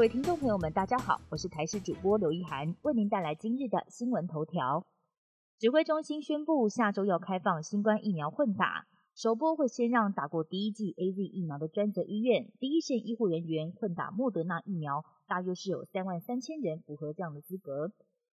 各位听众朋友们，大家好，我是台视主播刘一涵，为您带来今日的新闻头条。指挥中心宣布，下周要开放新冠疫苗混打，首波会先让打过第一剂 A Z 疫苗的专责医院第一线医护人员混打莫德纳疫苗，大约是有三万三千人符合这样的资格。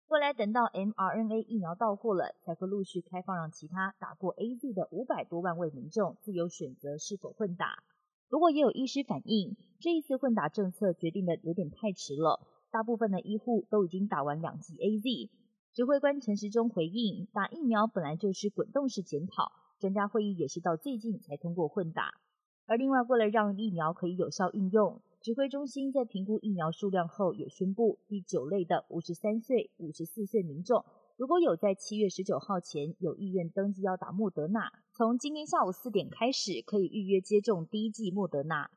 未来等到 mRNA 疫苗到货了，才会陆续开放，让其他打过 A Z 的五百多万位民众自由选择是否混打。不过也有医师反映，这一次混打政策决定的有点太迟了，大部分的医护都已经打完两剂 A Z。指挥官陈时中回应，打疫苗本来就是滚动式检讨，专家会议也是到最近才通过混打。而另外，为了让疫苗可以有效运用，指挥中心在评估疫苗数量后，也宣布第九类的五十三岁、五十四岁民众。如果有在七月十九号前有意愿登记要打莫德纳，从今天下午四点开始可以预约接种第一剂莫德纳。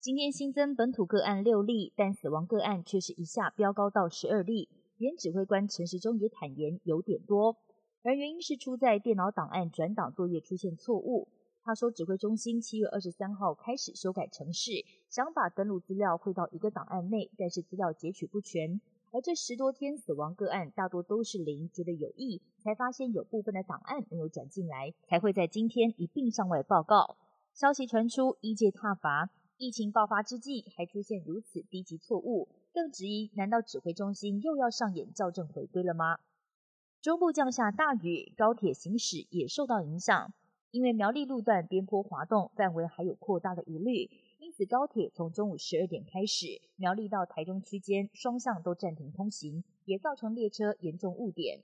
今天新增本土个案六例，但死亡个案却是一下飙高到十二例。原指挥官陈时中也坦言有点多，而原因是出在电脑档案转档作业出现错误。他说，指挥中心七月二十三号开始修改程式，想把登录资料汇到一个档案内，但是资料截取不全。而这十多天死亡个案大多都是零，觉得有异，才发现有部分的档案没有转进来，才会在今天一并向外报告。消息传出，一界踏伐，疫情爆发之际还出现如此低级错误，更质疑：难道指挥中心又要上演校正回归了吗？中部降下大雨，高铁行驶也受到影响，因为苗栗路段边坡滑动，范围还有扩大的疑虑。因此，高铁从中午十二点开始，苗栗到台中区间双向都暂停通行，也造成列车严重误点。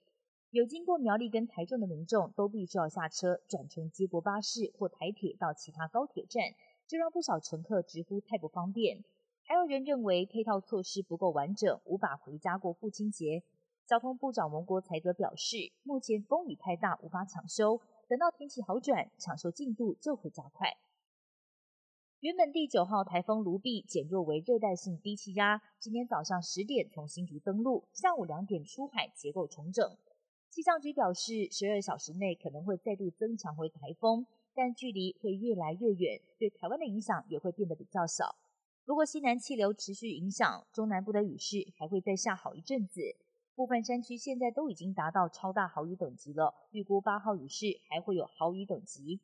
有经过苗栗跟台中的民众都必须要下车，转乘接驳巴士或台铁到其他高铁站，这让不少乘客直呼太不方便。还有人认为配套措施不够完整，无法回家过父亲节。交通部长王国才则表示，目前风雨太大，无法抢修，等到天气好转，抢修进度就会加快。原本第九号台风卢碧减弱为热带性低气压，今天早上十点从新竹登陆，下午两点出海结构重整。气象局表示，十二小时内可能会再度增强为台风，但距离会越来越远，对台湾的影响也会变得比较小。如果西南气流持续影响，中南部的雨势还会再下好一阵子。部分山区现在都已经达到超大豪雨等级了，预估八号雨势还会有豪雨等级。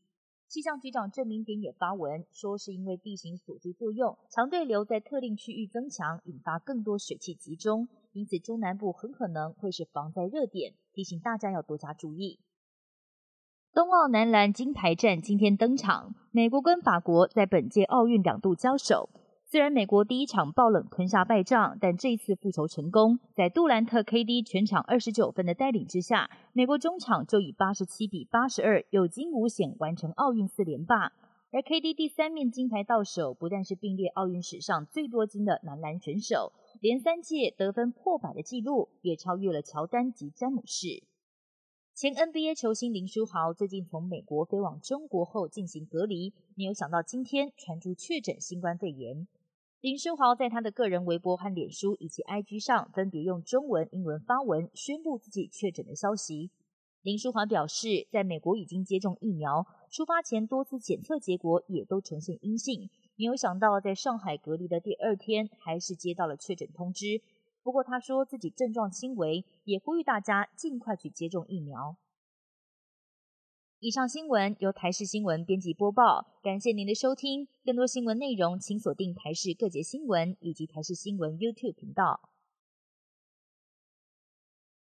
气象局长郑明典也发文说，是因为地形锁住作用，强对流在特定区域增强，引发更多水汽集中，因此中南部很可能会是防灾热点，提醒大家要多加注意。冬奥男篮金牌战今天登场，美国跟法国在本届奥运两度交手。虽然美国第一场爆冷吞下败仗，但这次复仇成功。在杜兰特 KD 全场二十九分的带领之下，美国中场就以八十七比八十二有惊无险完成奥运四连霸。而 KD 第三面金牌到手，不但是并列奥运史上最多金的男篮选手，连三届得分破百的纪录，也超越了乔丹及詹姆士。前 NBA 球星林书豪最近从美国飞往中国后进行隔离，没有想到今天传出确诊新冠肺炎。林书豪在他的个人微博和脸书以及 IG 上分别用中文、英文发文宣布自己确诊的消息。林书豪表示，在美国已经接种疫苗，出发前多次检测结果也都呈现阴性，没有想到在上海隔离的第二天还是接到了确诊通知。不过他说自己症状轻微，也呼吁大家尽快去接种疫苗。以上新闻由台视新闻编辑播报，感谢您的收听。更多新闻内容，请锁定台视各节新闻以及台视新闻 YouTube 频道。